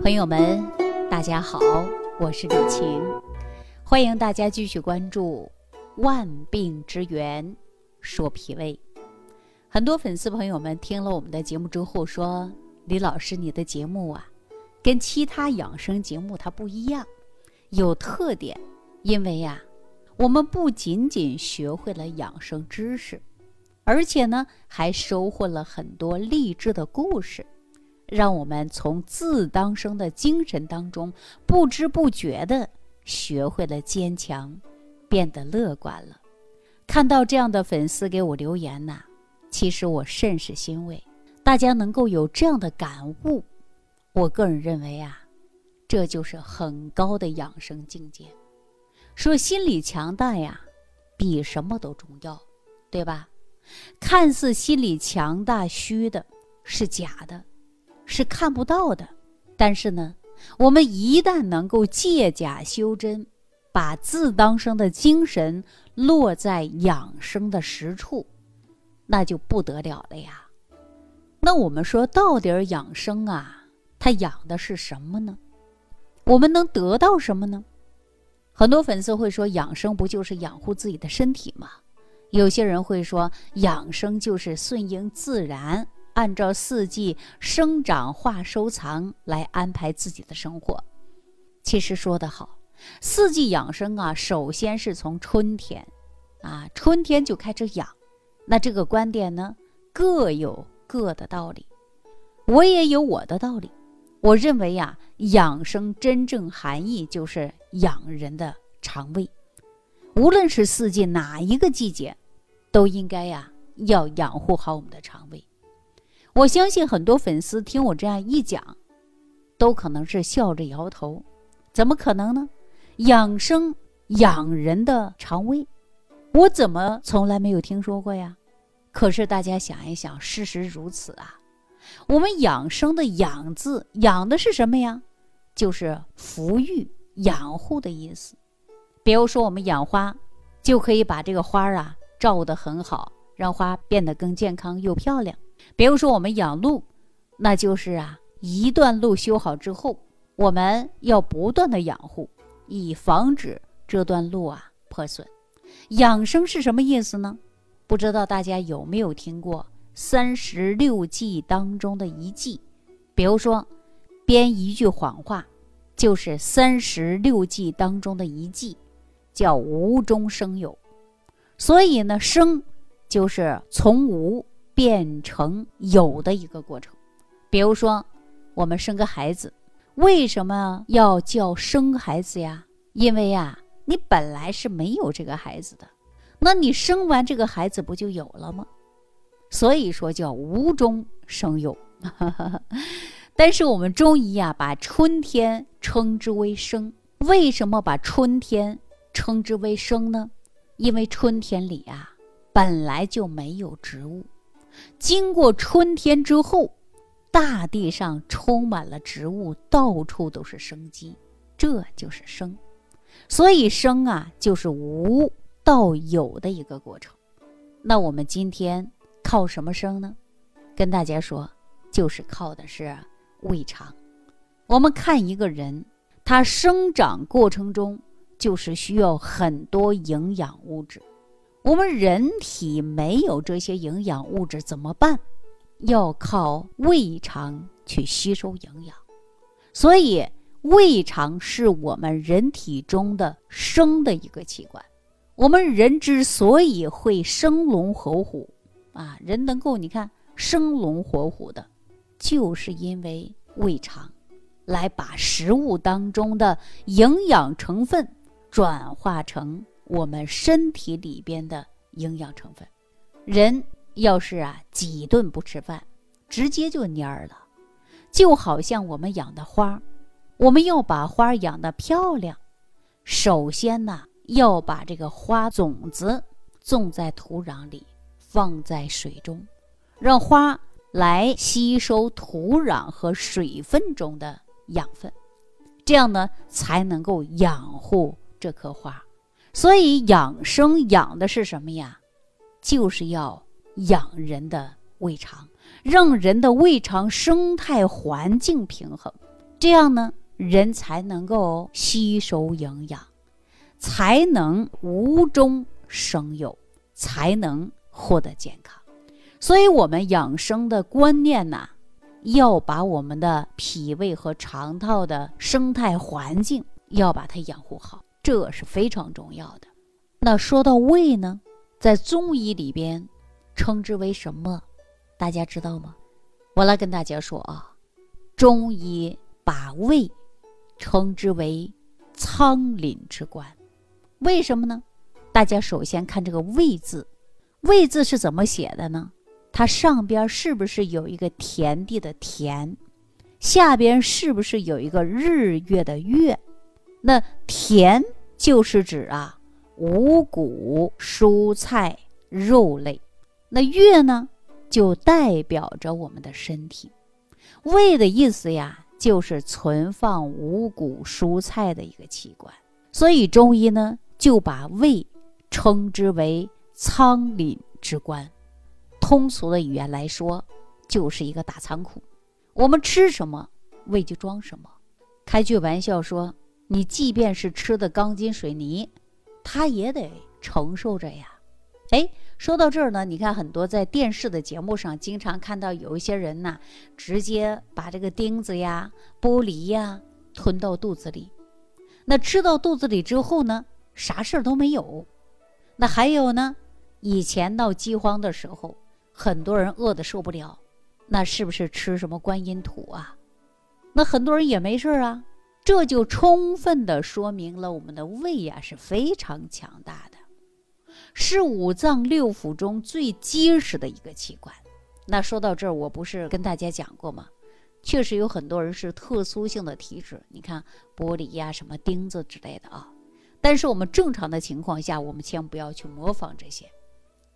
朋友们，大家好，我是李晴，欢迎大家继续关注《万病之源说脾胃》。很多粉丝朋友们听了我们的节目之后说：“李老师，你的节目啊，跟其他养生节目它不一样，有特点。因为呀，我们不仅仅学会了养生知识，而且呢，还收获了很多励志的故事。”让我们从自当生的精神当中，不知不觉的学会了坚强，变得乐观了。看到这样的粉丝给我留言呐，其实我甚是欣慰。大家能够有这样的感悟，我个人认为啊，这就是很高的养生境界。说心理强大呀，比什么都重要，对吧？看似心理强大虚的，是假的。是看不到的，但是呢，我们一旦能够借假修真，把自当生的精神落在养生的实处，那就不得了了呀。那我们说到底养生啊，它养的是什么呢？我们能得到什么呢？很多粉丝会说，养生不就是养护自己的身体吗？有些人会说，养生就是顺应自然。按照四季生长化收藏来安排自己的生活，其实说得好，四季养生啊，首先是从春天，啊，春天就开始养。那这个观点呢，各有各的道理，我也有我的道理。我认为呀，养生真正含义就是养人的肠胃，无论是四季哪一个季节，都应该呀要养护好我们的肠胃。我相信很多粉丝听我这样一讲，都可能是笑着摇头。怎么可能呢？养生养人的肠胃，我怎么从来没有听说过呀？可是大家想一想，事实如此啊。我们养生的“养”字，养的是什么呀？就是抚育、养护的意思。比如说，我们养花，就可以把这个花啊照顾得很好，让花变得更健康又漂亮。比如说，我们养路，那就是啊，一段路修好之后，我们要不断的养护，以防止这段路啊破损。养生是什么意思呢？不知道大家有没有听过三十六计当中的一计？比如说，编一句谎话，就是三十六计当中的一计，叫无中生有。所以呢，生就是从无。变成有的一个过程，比如说，我们生个孩子，为什么要叫生孩子呀？因为呀，你本来是没有这个孩子的，那你生完这个孩子不就有了吗？所以说叫无中生有。但是我们中医呀，把春天称之为生，为什么把春天称之为生呢？因为春天里啊，本来就没有植物。经过春天之后，大地上充满了植物，到处都是生机，这就是生。所以生啊，就是无到有的一个过程。那我们今天靠什么生呢？跟大家说，就是靠的是胃肠。我们看一个人，他生长过程中就是需要很多营养物质。我们人体没有这些营养物质怎么办？要靠胃肠去吸收营养，所以胃肠是我们人体中的生的一个器官。我们人之所以会生龙活虎，啊，人能够你看生龙活虎的，就是因为胃肠来把食物当中的营养成分转化成。我们身体里边的营养成分，人要是啊几顿不吃饭，直接就蔫儿了。就好像我们养的花，我们要把花养得漂亮，首先呢要把这个花种子种在土壤里，放在水中，让花来吸收土壤和水分中的养分，这样呢才能够养护这棵花。所以养生养的是什么呀？就是要养人的胃肠，让人的胃肠生态环境平衡，这样呢，人才能够吸收营养，才能无中生有，才能获得健康。所以，我们养生的观念呐，要把我们的脾胃和肠道的生态环境要把它养护好，这是非常重要的。那说到胃呢，在中医里边称之为什么？大家知道吗？我来跟大家说啊，中医把胃称之为仓廪之官，为什么呢？大家首先看这个“胃”字，“胃”字是怎么写的呢？它上边是不是有一个田地的“田”，下边是不是有一个日月的“月”？那“田”就是指啊五谷、蔬菜、肉类，那“月”呢，就代表着我们的身体。胃的意思呀，就是存放五谷蔬菜的一个器官，所以中医呢就把胃称之为仓廪之官。通俗的语言来说，就是一个大仓库。我们吃什么，胃就装什么。开句玩笑说，你即便是吃的钢筋水泥，它也得承受着呀。哎，说到这儿呢，你看很多在电视的节目上，经常看到有一些人呐，直接把这个钉子呀、玻璃呀吞到肚子里。那吃到肚子里之后呢，啥事儿都没有。那还有呢，以前闹饥荒的时候。很多人饿得受不了，那是不是吃什么观音土啊？那很多人也没事儿啊，这就充分的说明了我们的胃呀是非常强大的，是五脏六腑中最结实的一个器官。那说到这儿，我不是跟大家讲过吗？确实有很多人是特殊性的体质，你看玻璃呀、什么钉子之类的啊。但是我们正常的情况下，我们千万不要去模仿这些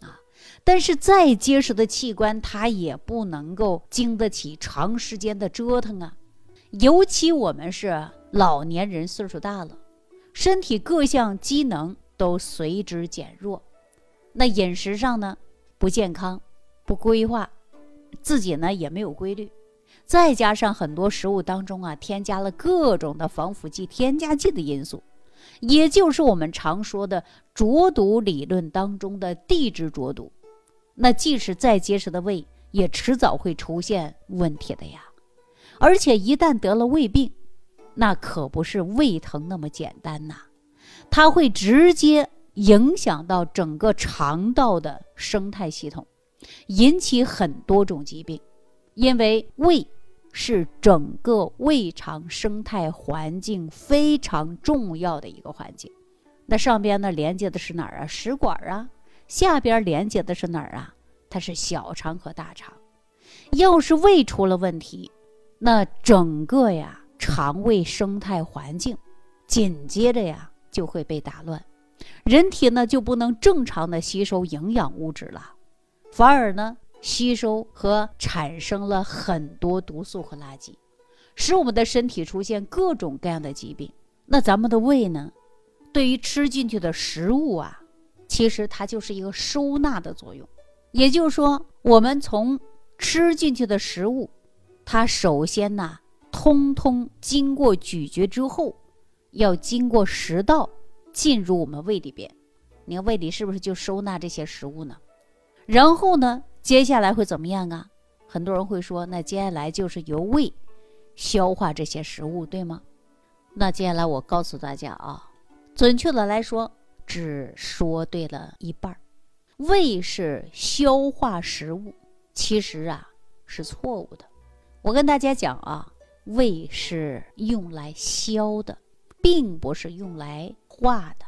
啊。但是再结实的器官，它也不能够经得起长时间的折腾啊。尤其我们是老年人，岁数大了，身体各项机能都随之减弱。那饮食上呢，不健康，不规划，自己呢也没有规律，再加上很多食物当中啊，添加了各种的防腐剂、添加剂的因素。也就是我们常说的浊毒理论当中的地质浊毒，那即使再结实的胃，也迟早会出现问题的呀。而且一旦得了胃病，那可不是胃疼那么简单呐，它会直接影响到整个肠道的生态系统，引起很多种疾病，因为胃。是整个胃肠生态环境非常重要的一个环境。那上边呢连接的是哪儿啊？食管啊。下边连接的是哪儿啊？它是小肠和大肠。要是胃出了问题，那整个呀肠胃生态环境紧接着呀就会被打乱，人体呢就不能正常的吸收营养物质了，反而呢。吸收和产生了很多毒素和垃圾，使我们的身体出现各种各样的疾病。那咱们的胃呢？对于吃进去的食物啊，其实它就是一个收纳的作用。也就是说，我们从吃进去的食物，它首先呢，通通经过咀嚼之后，要经过食道进入我们胃里边。你看胃里是不是就收纳这些食物呢？然后呢？接下来会怎么样啊？很多人会说，那接下来就是由胃消化这些食物，对吗？那接下来我告诉大家啊，准确的来说，只说对了一半。胃是消化食物，其实啊是错误的。我跟大家讲啊，胃是用来消的，并不是用来化的。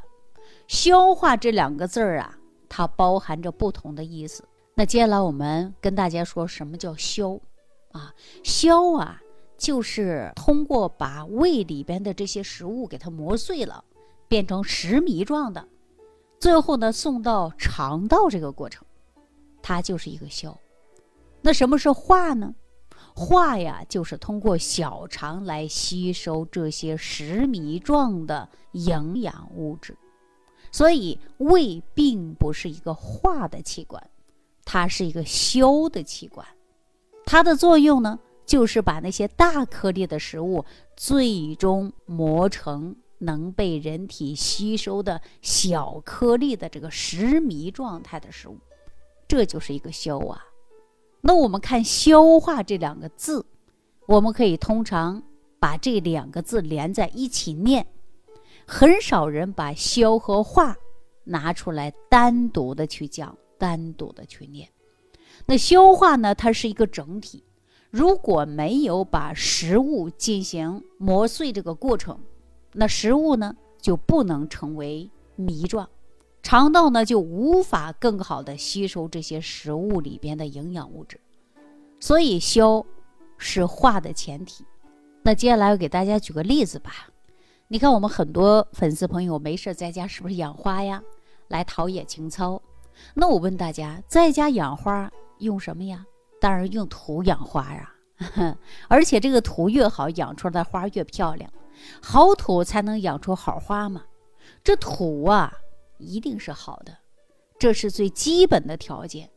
消化这两个字儿啊，它包含着不同的意思。那接下来我们跟大家说什么叫消，啊，消啊，就是通过把胃里边的这些食物给它磨碎了，变成食糜状的，最后呢送到肠道这个过程，它就是一个消。那什么是化呢？化呀，就是通过小肠来吸收这些食糜状的营养物质，所以胃并不是一个化的器官。它是一个消的器官，它的作用呢，就是把那些大颗粒的食物最终磨成能被人体吸收的小颗粒的这个食糜状态的食物，这就是一个消啊。那我们看“消化”这两个字，我们可以通常把这两个字连在一起念，很少人把“消”和“化”拿出来单独的去讲，单独的去念。那消化呢？它是一个整体，如果没有把食物进行磨碎这个过程，那食物呢就不能成为糜状，肠道呢就无法更好的吸收这些食物里边的营养物质。所以消是化的前提。那接下来我给大家举个例子吧。你看我们很多粉丝朋友没事在家是不是养花呀？来陶冶情操。那我问大家，在家养花？用什么呀？当然用土养花呀，而且这个土越好，养出来的花越漂亮。好土才能养出好花嘛。这土啊，一定是好的，这是最基本的条件。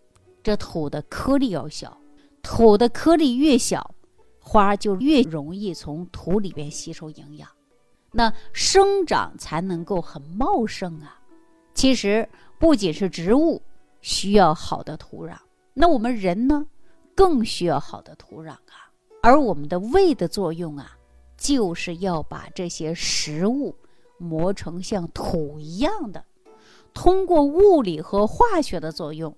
这土的颗粒要小，土的颗粒越小，花就越容易从土里边吸收营养，那生长才能够很茂盛啊。其实不仅是植物需要好的土壤。那我们人呢，更需要好的土壤啊。而我们的胃的作用啊，就是要把这些食物磨成像土一样的，通过物理和化学的作用，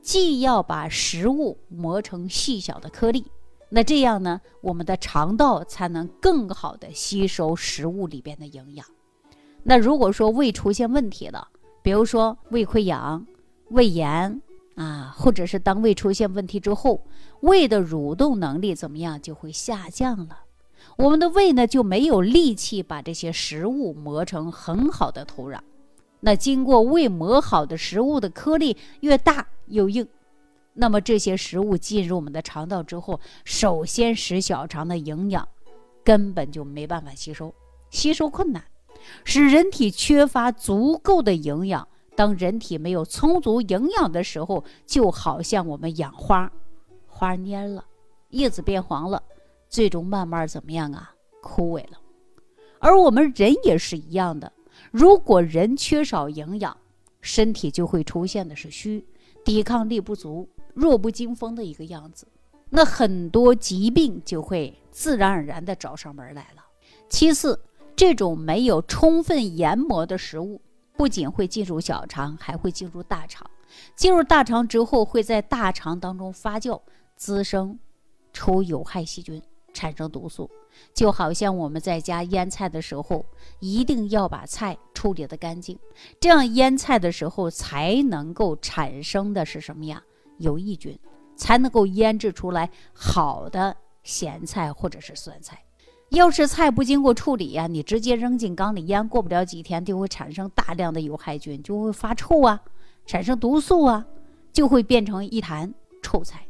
既要把食物磨成细小的颗粒，那这样呢，我们的肠道才能更好的吸收食物里边的营养。那如果说胃出现问题了，比如说胃溃疡、胃炎。啊，或者是当胃出现问题之后，胃的蠕动能力怎么样就会下降了，我们的胃呢就没有力气把这些食物磨成很好的土壤。那经过胃磨好的食物的颗粒越大又硬，那么这些食物进入我们的肠道之后，首先使小肠的营养根本就没办法吸收，吸收困难，使人体缺乏足够的营养。当人体没有充足营养的时候，就好像我们养花，花蔫了，叶子变黄了，最终慢慢怎么样啊？枯萎了。而我们人也是一样的，如果人缺少营养，身体就会出现的是虚，抵抗力不足，弱不禁风的一个样子。那很多疾病就会自然而然的找上门来了。其次，这种没有充分研磨的食物。不仅会进入小肠，还会进入大肠。进入大肠之后，会在大肠当中发酵，滋生出有害细菌，产生毒素。就好像我们在家腌菜的时候，一定要把菜处理得干净，这样腌菜的时候才能够产生的是什么呀？有益菌，才能够腌制出来好的咸菜或者是酸菜。要是菜不经过处理呀，你直接扔进缸里腌，过不了几天就会产生大量的有害菌，就会发臭啊，产生毒素啊，就会变成一坛臭菜。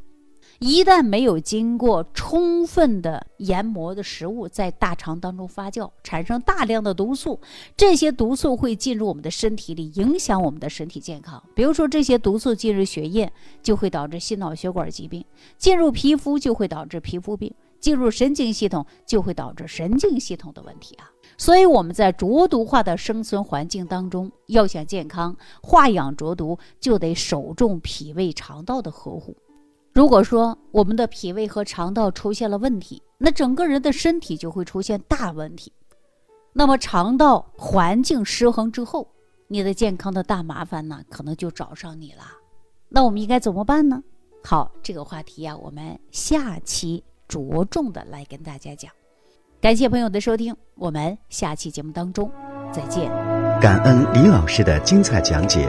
一旦没有经过充分的研磨的食物在大肠当中发酵，产生大量的毒素，这些毒素会进入我们的身体里，影响我们的身体健康。比如说，这些毒素进入血液，就会导致心脑血管疾病；进入皮肤，就会导致皮肤病。进入神经系统就会导致神经系统的问题啊，所以我们在浊毒化的生存环境当中，要想健康，化养浊毒就得首重脾胃肠道的呵护。如果说我们的脾胃和肠道出现了问题，那整个人的身体就会出现大问题。那么肠道环境失衡之后，你的健康的大麻烦呢，可能就找上你了。那我们应该怎么办呢？好，这个话题呀，我们下期。着重的来跟大家讲，感谢朋友的收听，我们下期节目当中再见。感恩李老师的精彩讲解。